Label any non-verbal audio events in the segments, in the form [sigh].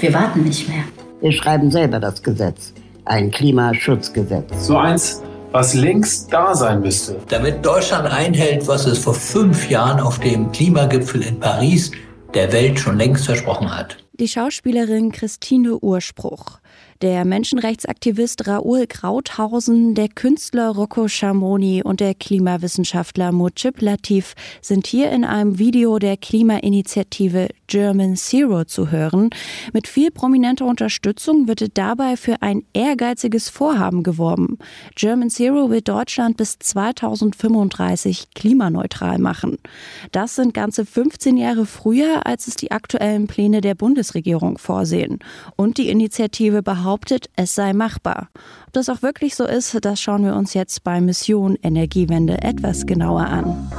Wir warten nicht mehr. Wir schreiben selber das Gesetz. Ein Klimaschutzgesetz. So eins, was längst da sein müsste. Damit Deutschland einhält, was es vor fünf Jahren auf dem Klimagipfel in Paris der Welt schon längst versprochen hat. Die Schauspielerin Christine Urspruch. Der Menschenrechtsaktivist Raoul Krauthausen, der Künstler Rocco Schamoni und der Klimawissenschaftler Mujib Latif sind hier in einem Video der Klimainitiative German Zero zu hören. Mit viel prominenter Unterstützung wird dabei für ein ehrgeiziges Vorhaben geworben. German Zero will Deutschland bis 2035 klimaneutral machen. Das sind ganze 15 Jahre früher, als es die aktuellen Pläne der Bundesregierung vorsehen. Und die Initiative behauptet, behauptet, es sei machbar. Ob das auch wirklich so ist, das schauen wir uns jetzt bei Mission Energiewende etwas genauer an.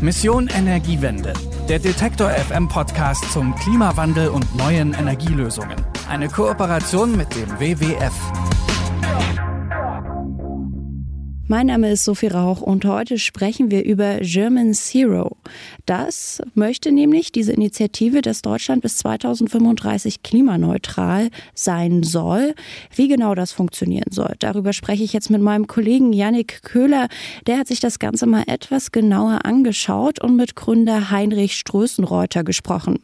Mission Energiewende. Der Detektor FM Podcast zum Klimawandel und neuen Energielösungen. Eine Kooperation mit dem WWF. Mein Name ist Sophie Rauch und heute sprechen wir über German Zero. Das möchte nämlich diese Initiative, dass Deutschland bis 2035 klimaneutral sein soll. Wie genau das funktionieren soll, darüber spreche ich jetzt mit meinem Kollegen Yannick Köhler. Der hat sich das Ganze mal etwas genauer angeschaut und mit Gründer Heinrich Strößenreuter gesprochen.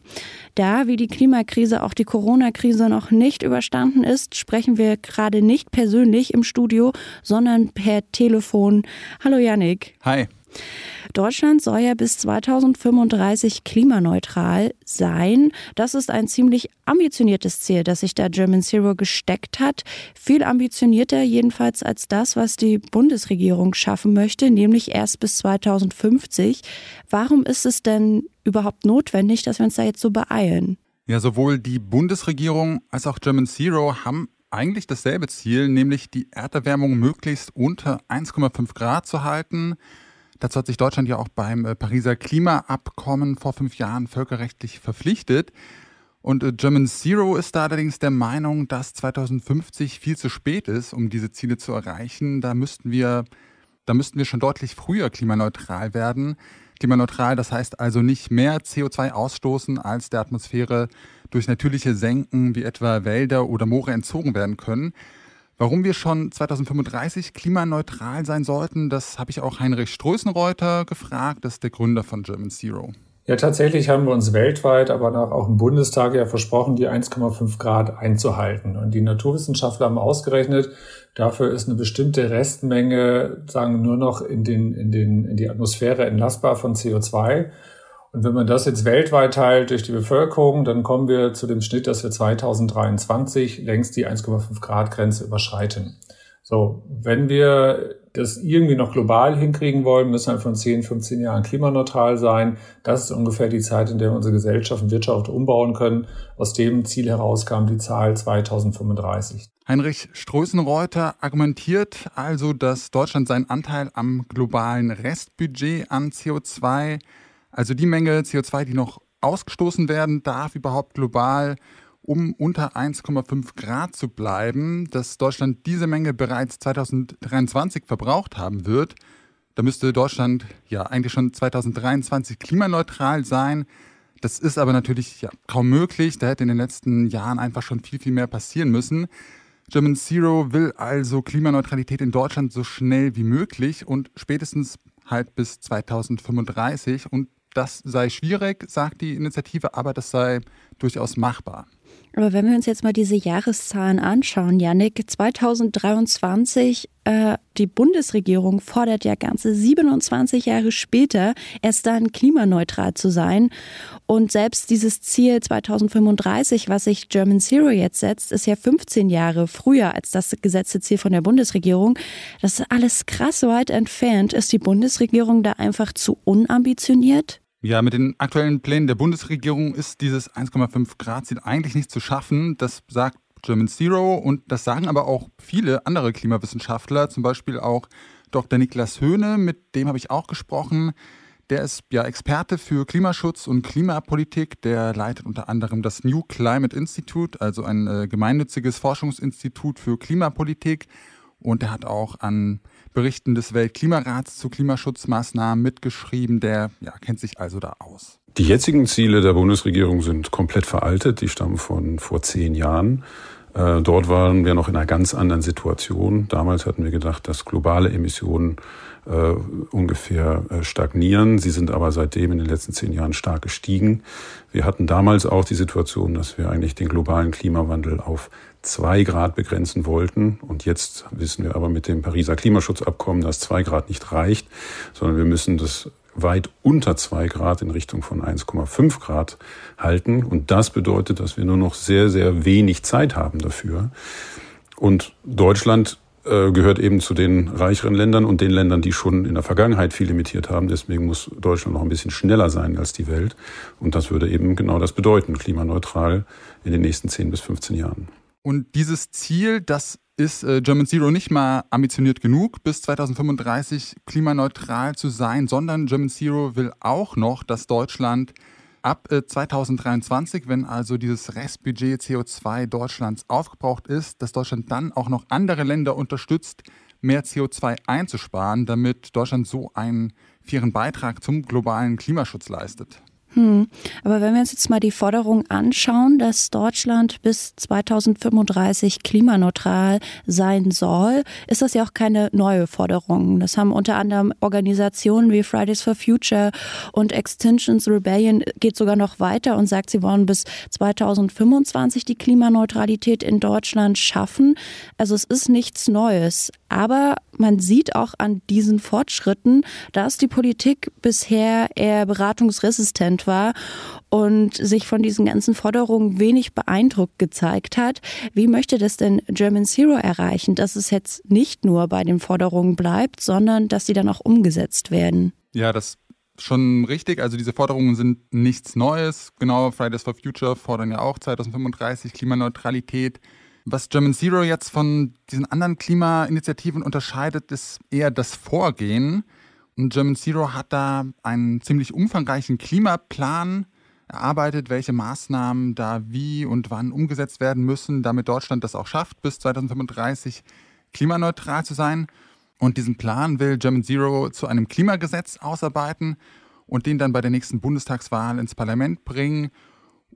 Da, wie die Klimakrise auch die Corona-Krise noch nicht überstanden ist, sprechen wir gerade nicht persönlich im Studio, sondern per Telefon. Hallo Yannick. Hi. Deutschland soll ja bis 2035 klimaneutral sein. Das ist ein ziemlich ambitioniertes Ziel, das sich da German Zero gesteckt hat. Viel ambitionierter jedenfalls als das, was die Bundesregierung schaffen möchte, nämlich erst bis 2050. Warum ist es denn überhaupt notwendig, dass wir uns da jetzt so beeilen? Ja, sowohl die Bundesregierung als auch German Zero haben eigentlich dasselbe Ziel, nämlich die Erderwärmung möglichst unter 1,5 Grad zu halten. Dazu hat sich Deutschland ja auch beim äh, Pariser Klimaabkommen vor fünf Jahren völkerrechtlich verpflichtet. Und äh, German Zero ist da allerdings der Meinung, dass 2050 viel zu spät ist, um diese Ziele zu erreichen. Da müssten wir, da müssten wir schon deutlich früher klimaneutral werden. Klimaneutral, das heißt also nicht mehr CO2 ausstoßen, als der Atmosphäre durch natürliche Senken wie etwa Wälder oder Moore entzogen werden können. Warum wir schon 2035 klimaneutral sein sollten, das habe ich auch Heinrich Strößenreuter gefragt, das ist der Gründer von German Zero. Ja, tatsächlich haben wir uns weltweit, aber auch im Bundestag ja versprochen, die 1,5 Grad einzuhalten. Und die Naturwissenschaftler haben ausgerechnet, dafür ist eine bestimmte Restmenge, sagen nur noch in, den, in, den, in die Atmosphäre entlassbar von CO2. Und wenn man das jetzt weltweit teilt durch die Bevölkerung, dann kommen wir zu dem Schnitt, dass wir 2023 längst die 1,5 Grad Grenze überschreiten. So, wenn wir das irgendwie noch global hinkriegen wollen, müssen wir von 10, 15 Jahren klimaneutral sein. Das ist ungefähr die Zeit, in der wir unsere Gesellschaft und Wirtschaft umbauen können. Aus dem Ziel heraus kam die Zahl 2035. Heinrich Strößenreuter argumentiert also, dass Deutschland seinen Anteil am globalen Restbudget an CO2 also die Menge CO2, die noch ausgestoßen werden darf, überhaupt global, um unter 1,5 Grad zu bleiben, dass Deutschland diese Menge bereits 2023 verbraucht haben wird. Da müsste Deutschland ja eigentlich schon 2023 klimaneutral sein. Das ist aber natürlich ja, kaum möglich. Da hätte in den letzten Jahren einfach schon viel, viel mehr passieren müssen. German Zero will also Klimaneutralität in Deutschland so schnell wie möglich und spätestens halt bis 2035. Und das sei schwierig, sagt die Initiative, aber das sei durchaus machbar. Aber wenn wir uns jetzt mal diese Jahreszahlen anschauen, Janik, 2023, äh, die Bundesregierung fordert ja ganze 27 Jahre später erst dann klimaneutral zu sein. Und selbst dieses Ziel 2035, was sich German Zero jetzt setzt, ist ja 15 Jahre früher als das gesetzte Ziel von der Bundesregierung. Das ist alles krass weit entfernt. Ist die Bundesregierung da einfach zu unambitioniert? Ja, mit den aktuellen Plänen der Bundesregierung ist dieses 1,5 Grad Ziel eigentlich nicht zu schaffen. Das sagt German Zero und das sagen aber auch viele andere Klimawissenschaftler, zum Beispiel auch Dr. Niklas Höhne, mit dem habe ich auch gesprochen. Der ist ja Experte für Klimaschutz und Klimapolitik. Der leitet unter anderem das New Climate Institute, also ein äh, gemeinnütziges Forschungsinstitut für Klimapolitik. Und er hat auch an Berichten des Weltklimarats zu Klimaschutzmaßnahmen mitgeschrieben. Der ja, kennt sich also da aus. Die jetzigen Ziele der Bundesregierung sind komplett veraltet. Die stammen von vor zehn Jahren. Äh, dort waren wir noch in einer ganz anderen Situation. Damals hatten wir gedacht, dass globale Emissionen äh, ungefähr äh, stagnieren. Sie sind aber seitdem in den letzten zehn Jahren stark gestiegen. Wir hatten damals auch die Situation, dass wir eigentlich den globalen Klimawandel auf zwei Grad begrenzen wollten. Und jetzt wissen wir aber mit dem Pariser Klimaschutzabkommen, dass zwei Grad nicht reicht, sondern wir müssen das weit unter zwei Grad in Richtung von 1,5 Grad halten. Und das bedeutet, dass wir nur noch sehr, sehr wenig Zeit haben dafür. Und Deutschland gehört eben zu den reicheren Ländern und den Ländern, die schon in der Vergangenheit viel limitiert haben. Deswegen muss Deutschland noch ein bisschen schneller sein als die Welt. Und das würde eben genau das bedeuten, klimaneutral in den nächsten 10 bis 15 Jahren. Und dieses Ziel, das ist äh, German Zero nicht mal ambitioniert genug, bis 2035 klimaneutral zu sein, sondern German Zero will auch noch, dass Deutschland ab äh, 2023, wenn also dieses Restbudget CO2 Deutschlands aufgebraucht ist, dass Deutschland dann auch noch andere Länder unterstützt, mehr CO2 einzusparen, damit Deutschland so einen fairen Beitrag zum globalen Klimaschutz leistet. Hm. Aber wenn wir uns jetzt mal die Forderung anschauen, dass Deutschland bis 2035 klimaneutral sein soll, ist das ja auch keine neue Forderung. Das haben unter anderem Organisationen wie Fridays for Future und Extinctions Rebellion geht sogar noch weiter und sagt, sie wollen bis 2025 die Klimaneutralität in Deutschland schaffen. Also es ist nichts Neues. Aber man sieht auch an diesen Fortschritten, dass die Politik bisher eher beratungsresistent war und sich von diesen ganzen Forderungen wenig beeindruckt gezeigt hat. Wie möchte das denn German Zero erreichen, dass es jetzt nicht nur bei den Forderungen bleibt, sondern dass sie dann auch umgesetzt werden? Ja, das schon richtig. Also diese Forderungen sind nichts Neues. Genau, Fridays for Future fordern ja auch 2035 Klimaneutralität. Was German Zero jetzt von diesen anderen Klimainitiativen unterscheidet, ist eher das Vorgehen. Und German Zero hat da einen ziemlich umfangreichen Klimaplan erarbeitet, welche Maßnahmen da wie und wann umgesetzt werden müssen, damit Deutschland das auch schafft, bis 2035 klimaneutral zu sein. Und diesen Plan will German Zero zu einem Klimagesetz ausarbeiten und den dann bei der nächsten Bundestagswahl ins Parlament bringen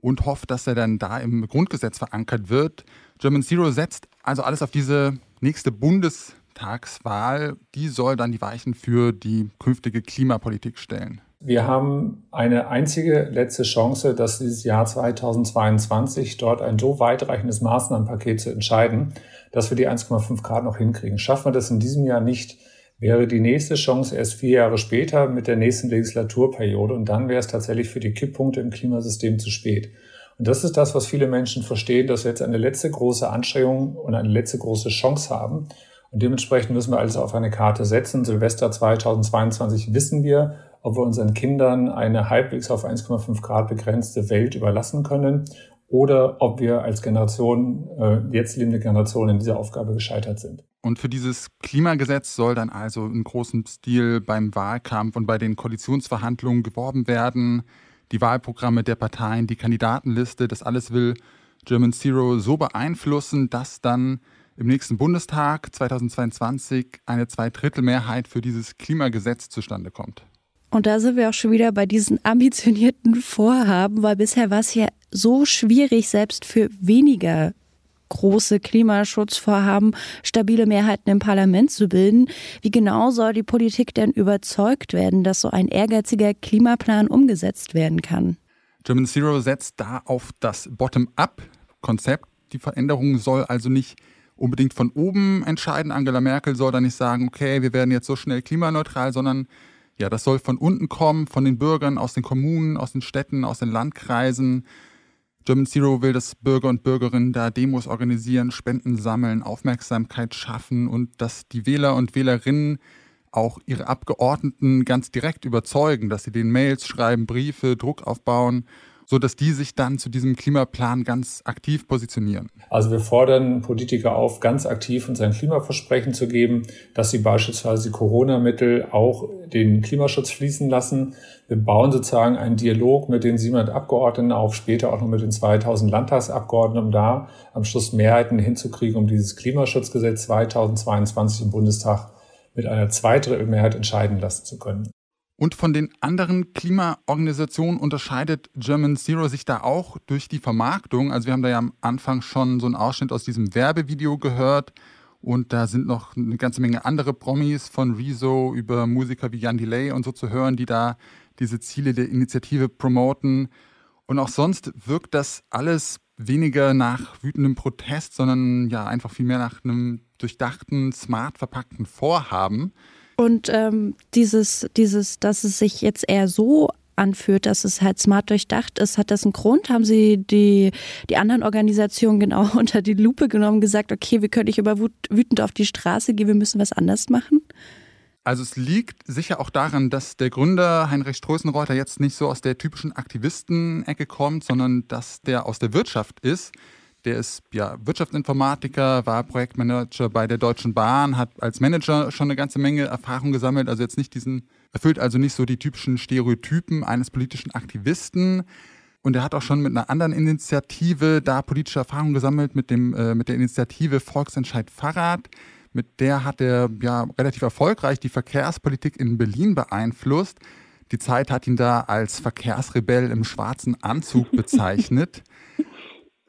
und hofft, dass er dann da im Grundgesetz verankert wird. German Zero setzt also alles auf diese nächste Bundestagswahl. Die soll dann die Weichen für die künftige Klimapolitik stellen. Wir haben eine einzige letzte Chance, dass dieses Jahr 2022 dort ein so weitreichendes Maßnahmenpaket zu entscheiden, dass wir die 1,5 Grad noch hinkriegen. Schaffen wir das in diesem Jahr nicht, wäre die nächste Chance erst vier Jahre später mit der nächsten Legislaturperiode und dann wäre es tatsächlich für die Kipppunkte im Klimasystem zu spät. Und das ist das, was viele Menschen verstehen, dass wir jetzt eine letzte große Anstrengung und eine letzte große Chance haben. Und dementsprechend müssen wir alles auf eine Karte setzen. Silvester 2022 wissen wir, ob wir unseren Kindern eine halbwegs auf 1,5 Grad begrenzte Welt überlassen können oder ob wir als Generation, äh, jetzt lebende Generation in dieser Aufgabe gescheitert sind. Und für dieses Klimagesetz soll dann also in großem Stil beim Wahlkampf und bei den Koalitionsverhandlungen geworben werden die Wahlprogramme der Parteien, die Kandidatenliste, das alles will German Zero so beeinflussen, dass dann im nächsten Bundestag 2022 eine Zweidrittelmehrheit für dieses Klimagesetz zustande kommt. Und da sind wir auch schon wieder bei diesen ambitionierten Vorhaben, weil bisher war es ja so schwierig, selbst für weniger große Klimaschutzvorhaben stabile Mehrheiten im Parlament zu bilden. Wie genau soll die Politik denn überzeugt werden, dass so ein ehrgeiziger Klimaplan umgesetzt werden kann? German Zero setzt da auf das Bottom-up-Konzept. Die Veränderung soll also nicht unbedingt von oben entscheiden. Angela Merkel soll da nicht sagen, okay, wir werden jetzt so schnell klimaneutral, sondern ja, das soll von unten kommen, von den Bürgern aus den Kommunen, aus den Städten, aus den Landkreisen. German Zero will, dass Bürger und Bürgerinnen da Demos organisieren, Spenden sammeln, Aufmerksamkeit schaffen und dass die Wähler und Wählerinnen auch ihre Abgeordneten ganz direkt überzeugen, dass sie den Mails schreiben, Briefe, Druck aufbauen so dass die sich dann zu diesem Klimaplan ganz aktiv positionieren? Also wir fordern Politiker auf, ganz aktiv uns ein Klimaversprechen zu geben, dass sie beispielsweise Corona-Mittel auch den Klimaschutz fließen lassen. Wir bauen sozusagen einen Dialog mit den 700 Abgeordneten auf, später auch noch mit den 2000 Landtagsabgeordneten, um da am Schluss Mehrheiten hinzukriegen, um dieses Klimaschutzgesetz 2022 im Bundestag mit einer Zweidrittelmehrheit entscheiden lassen zu können. Und von den anderen Klimaorganisationen unterscheidet German Zero sich da auch durch die Vermarktung. Also wir haben da ja am Anfang schon so einen Ausschnitt aus diesem Werbevideo gehört. Und da sind noch eine ganze Menge andere Promis von Rezo über Musiker wie Jan Delay und so zu hören, die da diese Ziele der Initiative promoten. Und auch sonst wirkt das alles weniger nach wütendem Protest, sondern ja einfach viel mehr nach einem durchdachten, smart verpackten Vorhaben. Und ähm, dieses, dieses, dass es sich jetzt eher so anfühlt, dass es halt smart durchdacht ist, hat das einen Grund? Haben Sie die, die anderen Organisationen genau [laughs] unter die Lupe genommen, gesagt, okay, wir können nicht über wütend auf die Straße gehen, wir müssen was anders machen? Also es liegt sicher auch daran, dass der Gründer Heinrich Strößenreuter jetzt nicht so aus der typischen Aktivisten-Ecke kommt, sondern dass der aus der Wirtschaft ist. Der ist ja Wirtschaftsinformatiker, war Projektmanager bei der Deutschen Bahn, hat als Manager schon eine ganze Menge Erfahrung gesammelt, also jetzt nicht diesen, erfüllt also nicht so die typischen Stereotypen eines politischen Aktivisten. Und er hat auch schon mit einer anderen Initiative da politische Erfahrung gesammelt, mit, dem, äh, mit der Initiative Volksentscheid Fahrrad. Mit der hat er ja relativ erfolgreich die Verkehrspolitik in Berlin beeinflusst. Die Zeit hat ihn da als Verkehrsrebell im schwarzen Anzug bezeichnet. [laughs]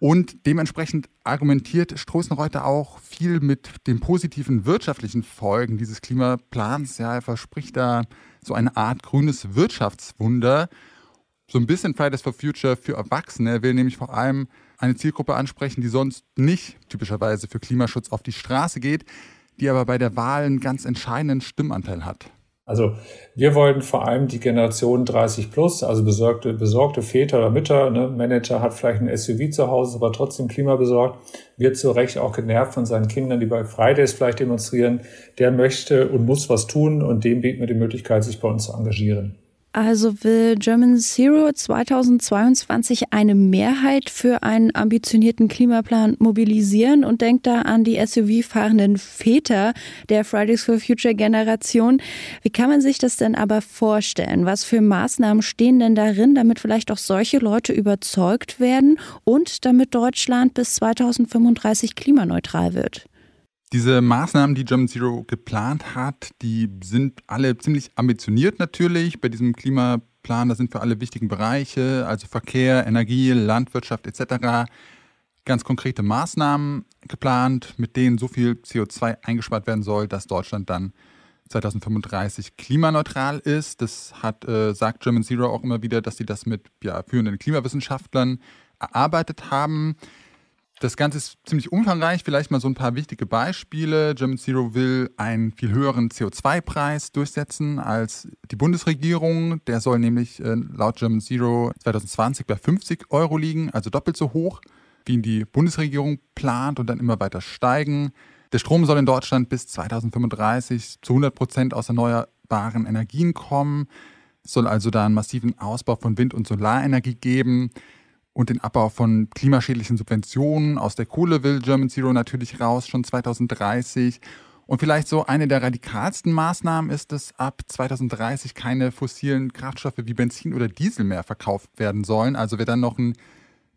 Und dementsprechend argumentiert Stroßenreuter auch viel mit den positiven wirtschaftlichen Folgen dieses Klimaplans. Ja, er verspricht da so eine Art grünes Wirtschaftswunder. So ein bisschen Fridays for Future für Erwachsene. Er will nämlich vor allem eine Zielgruppe ansprechen, die sonst nicht typischerweise für Klimaschutz auf die Straße geht, die aber bei der Wahl einen ganz entscheidenden Stimmanteil hat. Also wir wollten vor allem die Generation 30 plus, also besorgte, besorgte Väter oder Mütter, ne? Manager hat vielleicht ein SUV zu Hause, aber trotzdem klimabesorgt, wird zu Recht auch genervt von seinen Kindern, die bei Fridays vielleicht demonstrieren. Der möchte und muss was tun und dem bieten wir die Möglichkeit, sich bei uns zu engagieren. Also will German Zero 2022 eine Mehrheit für einen ambitionierten Klimaplan mobilisieren und denkt da an die SUV-fahrenden Väter der Fridays for Future Generation. Wie kann man sich das denn aber vorstellen? Was für Maßnahmen stehen denn darin, damit vielleicht auch solche Leute überzeugt werden und damit Deutschland bis 2035 klimaneutral wird? Diese Maßnahmen, die German Zero geplant hat, die sind alle ziemlich ambitioniert natürlich. Bei diesem Klimaplan, da sind für alle wichtigen Bereiche, also Verkehr, Energie, Landwirtschaft etc., ganz konkrete Maßnahmen geplant, mit denen so viel CO2 eingespart werden soll, dass Deutschland dann 2035 klimaneutral ist. Das hat, äh, sagt German Zero auch immer wieder, dass sie das mit ja, führenden Klimawissenschaftlern erarbeitet haben. Das Ganze ist ziemlich umfangreich. Vielleicht mal so ein paar wichtige Beispiele. German Zero will einen viel höheren CO2-Preis durchsetzen als die Bundesregierung. Der soll nämlich äh, laut German Zero 2020 bei 50 Euro liegen, also doppelt so hoch, wie ihn die Bundesregierung plant und dann immer weiter steigen. Der Strom soll in Deutschland bis 2035 zu 100 Prozent aus erneuerbaren Energien kommen. Es soll also da einen massiven Ausbau von Wind- und Solarenergie geben und den Abbau von klimaschädlichen Subventionen. Aus der Kohle will German Zero natürlich raus, schon 2030. Und vielleicht so eine der radikalsten Maßnahmen ist, dass ab 2030 keine fossilen Kraftstoffe wie Benzin oder Diesel mehr verkauft werden sollen. Also wer dann noch ein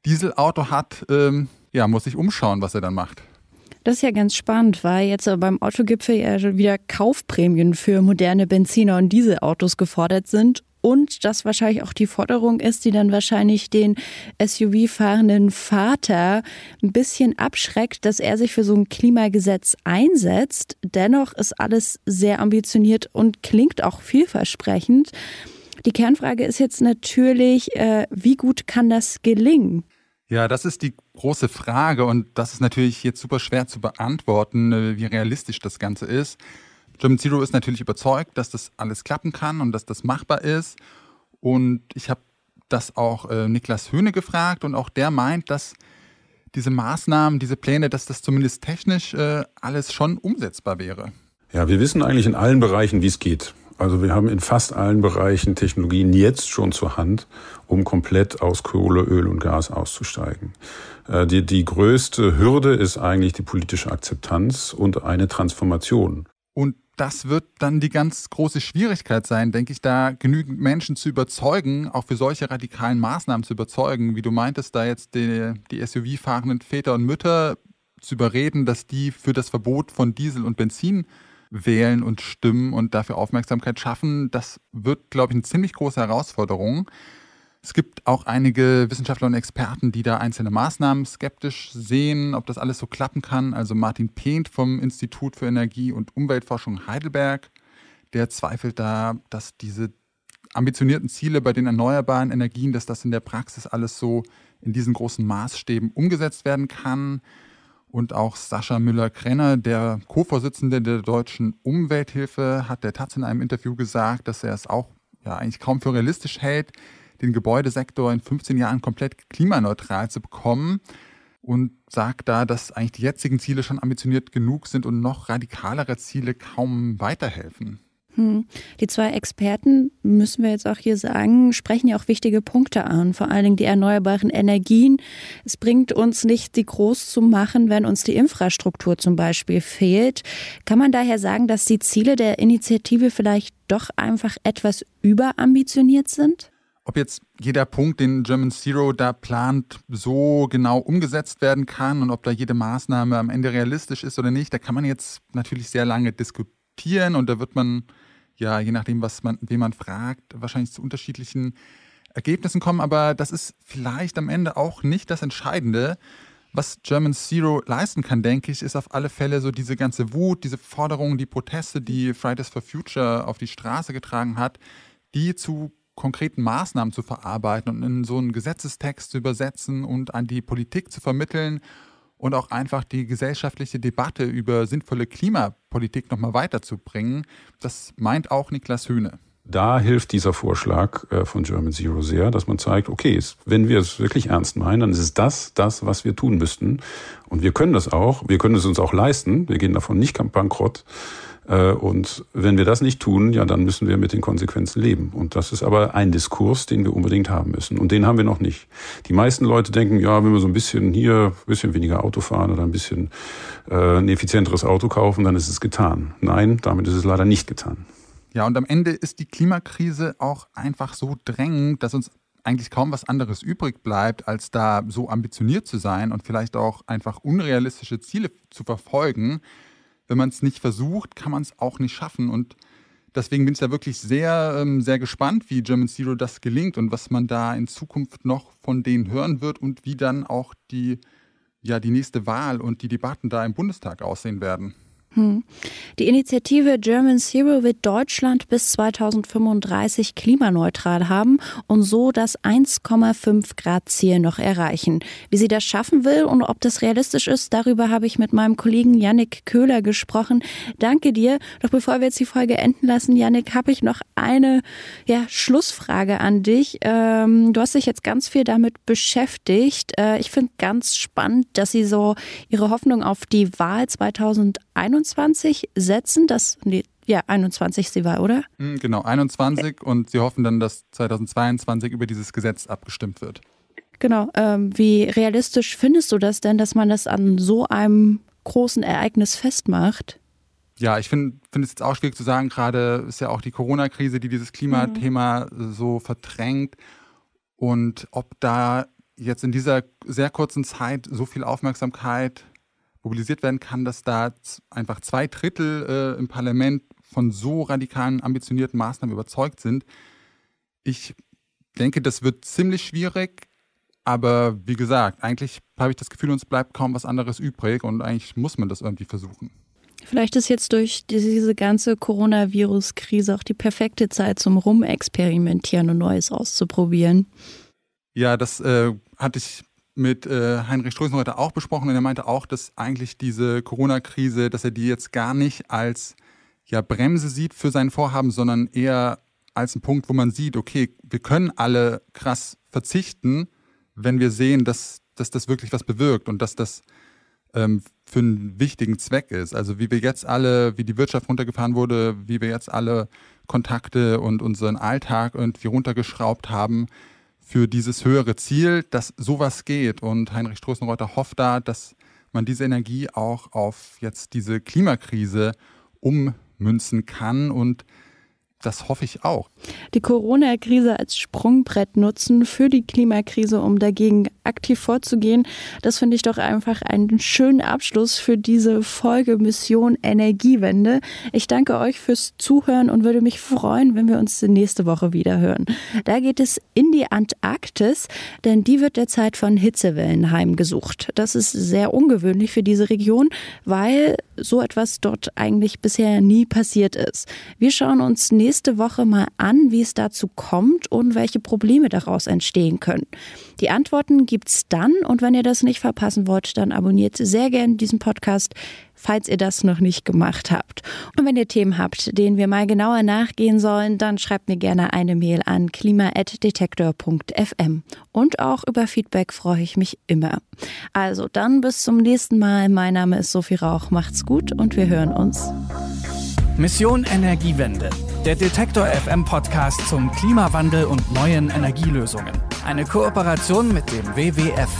Dieselauto hat, ähm, ja, muss sich umschauen, was er dann macht. Das ist ja ganz spannend, weil jetzt beim Autogipfel ja wieder Kaufprämien für moderne Benziner und Dieselautos gefordert sind und das wahrscheinlich auch die Forderung ist, die dann wahrscheinlich den SUV-fahrenden Vater ein bisschen abschreckt, dass er sich für so ein Klimagesetz einsetzt. Dennoch ist alles sehr ambitioniert und klingt auch vielversprechend. Die Kernfrage ist jetzt natürlich, äh, wie gut kann das gelingen? Ja, das ist die große Frage und das ist natürlich jetzt super schwer zu beantworten, äh, wie realistisch das Ganze ist. German Zero ist natürlich überzeugt, dass das alles klappen kann und dass das machbar ist. Und ich habe das auch äh, Niklas Höhne gefragt und auch der meint, dass diese Maßnahmen, diese Pläne, dass das zumindest technisch äh, alles schon umsetzbar wäre. Ja, wir wissen eigentlich in allen Bereichen, wie es geht. Also wir haben in fast allen Bereichen Technologien jetzt schon zur Hand, um komplett aus Kohle, Öl und Gas auszusteigen. Äh, die, die größte Hürde ist eigentlich die politische Akzeptanz und eine Transformation. Und das wird dann die ganz große Schwierigkeit sein, denke ich, da genügend Menschen zu überzeugen, auch für solche radikalen Maßnahmen zu überzeugen, wie du meintest, da jetzt die, die SUV-fahrenden Väter und Mütter zu überreden, dass die für das Verbot von Diesel und Benzin wählen und stimmen und dafür Aufmerksamkeit schaffen. Das wird, glaube ich, eine ziemlich große Herausforderung. Es gibt auch einige Wissenschaftler und Experten, die da einzelne Maßnahmen skeptisch sehen, ob das alles so klappen kann. Also Martin Pehnt vom Institut für Energie und Umweltforschung Heidelberg, der zweifelt da, dass diese ambitionierten Ziele bei den erneuerbaren Energien, dass das in der Praxis alles so in diesen großen Maßstäben umgesetzt werden kann. Und auch Sascha Müller-Krenner, der Co-Vorsitzende der Deutschen Umwelthilfe, hat der Taz in einem Interview gesagt, dass er es auch ja, eigentlich kaum für realistisch hält, den Gebäudesektor in 15 Jahren komplett klimaneutral zu bekommen und sagt da, dass eigentlich die jetzigen Ziele schon ambitioniert genug sind und noch radikalere Ziele kaum weiterhelfen. Hm. Die zwei Experten, müssen wir jetzt auch hier sagen, sprechen ja auch wichtige Punkte an, vor allen Dingen die erneuerbaren Energien. Es bringt uns nicht, die groß zu machen, wenn uns die Infrastruktur zum Beispiel fehlt. Kann man daher sagen, dass die Ziele der Initiative vielleicht doch einfach etwas überambitioniert sind? Ob jetzt jeder Punkt, den German Zero da plant, so genau umgesetzt werden kann und ob da jede Maßnahme am Ende realistisch ist oder nicht, da kann man jetzt natürlich sehr lange diskutieren und da wird man ja, je nachdem, was man, wen man fragt, wahrscheinlich zu unterschiedlichen Ergebnissen kommen. Aber das ist vielleicht am Ende auch nicht das Entscheidende. Was German Zero leisten kann, denke ich, ist auf alle Fälle so diese ganze Wut, diese Forderungen, die Proteste, die Fridays for Future auf die Straße getragen hat, die zu konkreten Maßnahmen zu verarbeiten und in so einen Gesetzestext zu übersetzen und an die Politik zu vermitteln und auch einfach die gesellschaftliche Debatte über sinnvolle Klimapolitik nochmal weiterzubringen. Das meint auch Niklas Höhne. Da hilft dieser Vorschlag äh, von German Zero sehr, dass man zeigt, okay, wenn wir es wirklich ernst meinen, dann ist es das, das, was wir tun müssten. Und wir können das auch, wir können es uns auch leisten, wir gehen davon nicht bankrott. Äh, und wenn wir das nicht tun, ja, dann müssen wir mit den Konsequenzen leben. Und das ist aber ein Diskurs, den wir unbedingt haben müssen. Und den haben wir noch nicht. Die meisten Leute denken, ja, wenn wir so ein bisschen hier, ein bisschen weniger Auto fahren oder ein bisschen äh, ein effizienteres Auto kaufen, dann ist es getan. Nein, damit ist es leider nicht getan. Ja, und am Ende ist die Klimakrise auch einfach so drängend, dass uns eigentlich kaum was anderes übrig bleibt, als da so ambitioniert zu sein und vielleicht auch einfach unrealistische Ziele zu verfolgen wenn man es nicht versucht, kann man es auch nicht schaffen. Und deswegen bin ich da wirklich sehr, ähm, sehr gespannt, wie German Zero das gelingt und was man da in Zukunft noch von denen hören wird und wie dann auch die, ja, die nächste Wahl und die Debatten da im Bundestag aussehen werden. Hm. Die Initiative German Zero wird Deutschland bis 2035 klimaneutral haben und so das 1,5 Grad Ziel noch erreichen. Wie sie das schaffen will und ob das realistisch ist, darüber habe ich mit meinem Kollegen Yannick Köhler gesprochen. Danke dir. Doch bevor wir jetzt die Folge enden lassen, Yannick, habe ich noch eine ja, Schlussfrage an dich. Ähm, du hast dich jetzt ganz viel damit beschäftigt. Äh, ich finde ganz spannend, dass sie so ihre Hoffnung auf die Wahl 2021 21 setzen. Das, nee, ja, 21 sie war, oder? Hm, genau, 21 und sie hoffen dann, dass 2022 über dieses Gesetz abgestimmt wird. Genau. Ähm, wie realistisch findest du das denn, dass man das an so einem großen Ereignis festmacht? Ja, ich finde find es jetzt auch schwierig zu sagen. Gerade ist ja auch die Corona-Krise, die dieses Klimathema mhm. so verdrängt. Und ob da jetzt in dieser sehr kurzen Zeit so viel Aufmerksamkeit mobilisiert werden kann, dass da einfach zwei Drittel äh, im Parlament von so radikalen, ambitionierten Maßnahmen überzeugt sind. Ich denke, das wird ziemlich schwierig. Aber wie gesagt, eigentlich habe ich das Gefühl, uns bleibt kaum was anderes übrig und eigentlich muss man das irgendwie versuchen. Vielleicht ist jetzt durch diese ganze Coronavirus-Krise auch die perfekte Zeit zum Rumexperimentieren und Neues auszuprobieren. Ja, das äh, hatte ich mit äh, Heinrich Strößen heute auch besprochen und er meinte auch, dass eigentlich diese Corona-Krise, dass er die jetzt gar nicht als ja, Bremse sieht für sein Vorhaben, sondern eher als einen Punkt, wo man sieht, okay, wir können alle krass verzichten, wenn wir sehen, dass, dass das wirklich was bewirkt und dass das ähm, für einen wichtigen Zweck ist. Also wie wir jetzt alle, wie die Wirtschaft runtergefahren wurde, wie wir jetzt alle Kontakte und unseren Alltag irgendwie runtergeschraubt haben, für dieses höhere Ziel, dass sowas geht. Und Heinrich Stroßenreuter hofft da, dass man diese Energie auch auf jetzt diese Klimakrise ummünzen kann. Und Das hoffe ich auch. Die Corona-Krise als Sprungbrett nutzen für die Klimakrise, um dagegen aktiv vorzugehen. Das finde ich doch einfach einen schönen Abschluss für diese Folge Mission Energiewende. Ich danke euch fürs Zuhören und würde mich freuen, wenn wir uns nächste Woche wieder hören. Da geht es in die Antarktis, denn die wird derzeit von Hitzewellen heimgesucht. Das ist sehr ungewöhnlich für diese Region, weil so etwas dort eigentlich bisher nie passiert ist. Wir schauen uns nächste Woche mal an, wie es dazu kommt und welche Probleme daraus entstehen können. Die Antworten gibt's dann und wenn ihr das nicht verpassen wollt, dann abonniert sehr gerne diesen Podcast, falls ihr das noch nicht gemacht habt. Und wenn ihr Themen habt, denen wir mal genauer nachgehen sollen, dann schreibt mir gerne eine Mail an klima@detektor.fm. Und auch über Feedback freue ich mich immer. Also dann bis zum nächsten Mal. Mein Name ist Sophie Rauch. Macht's gut und wir hören uns. Mission Energiewende. Der Detektor FM Podcast zum Klimawandel und neuen Energielösungen. Eine Kooperation mit dem WWF.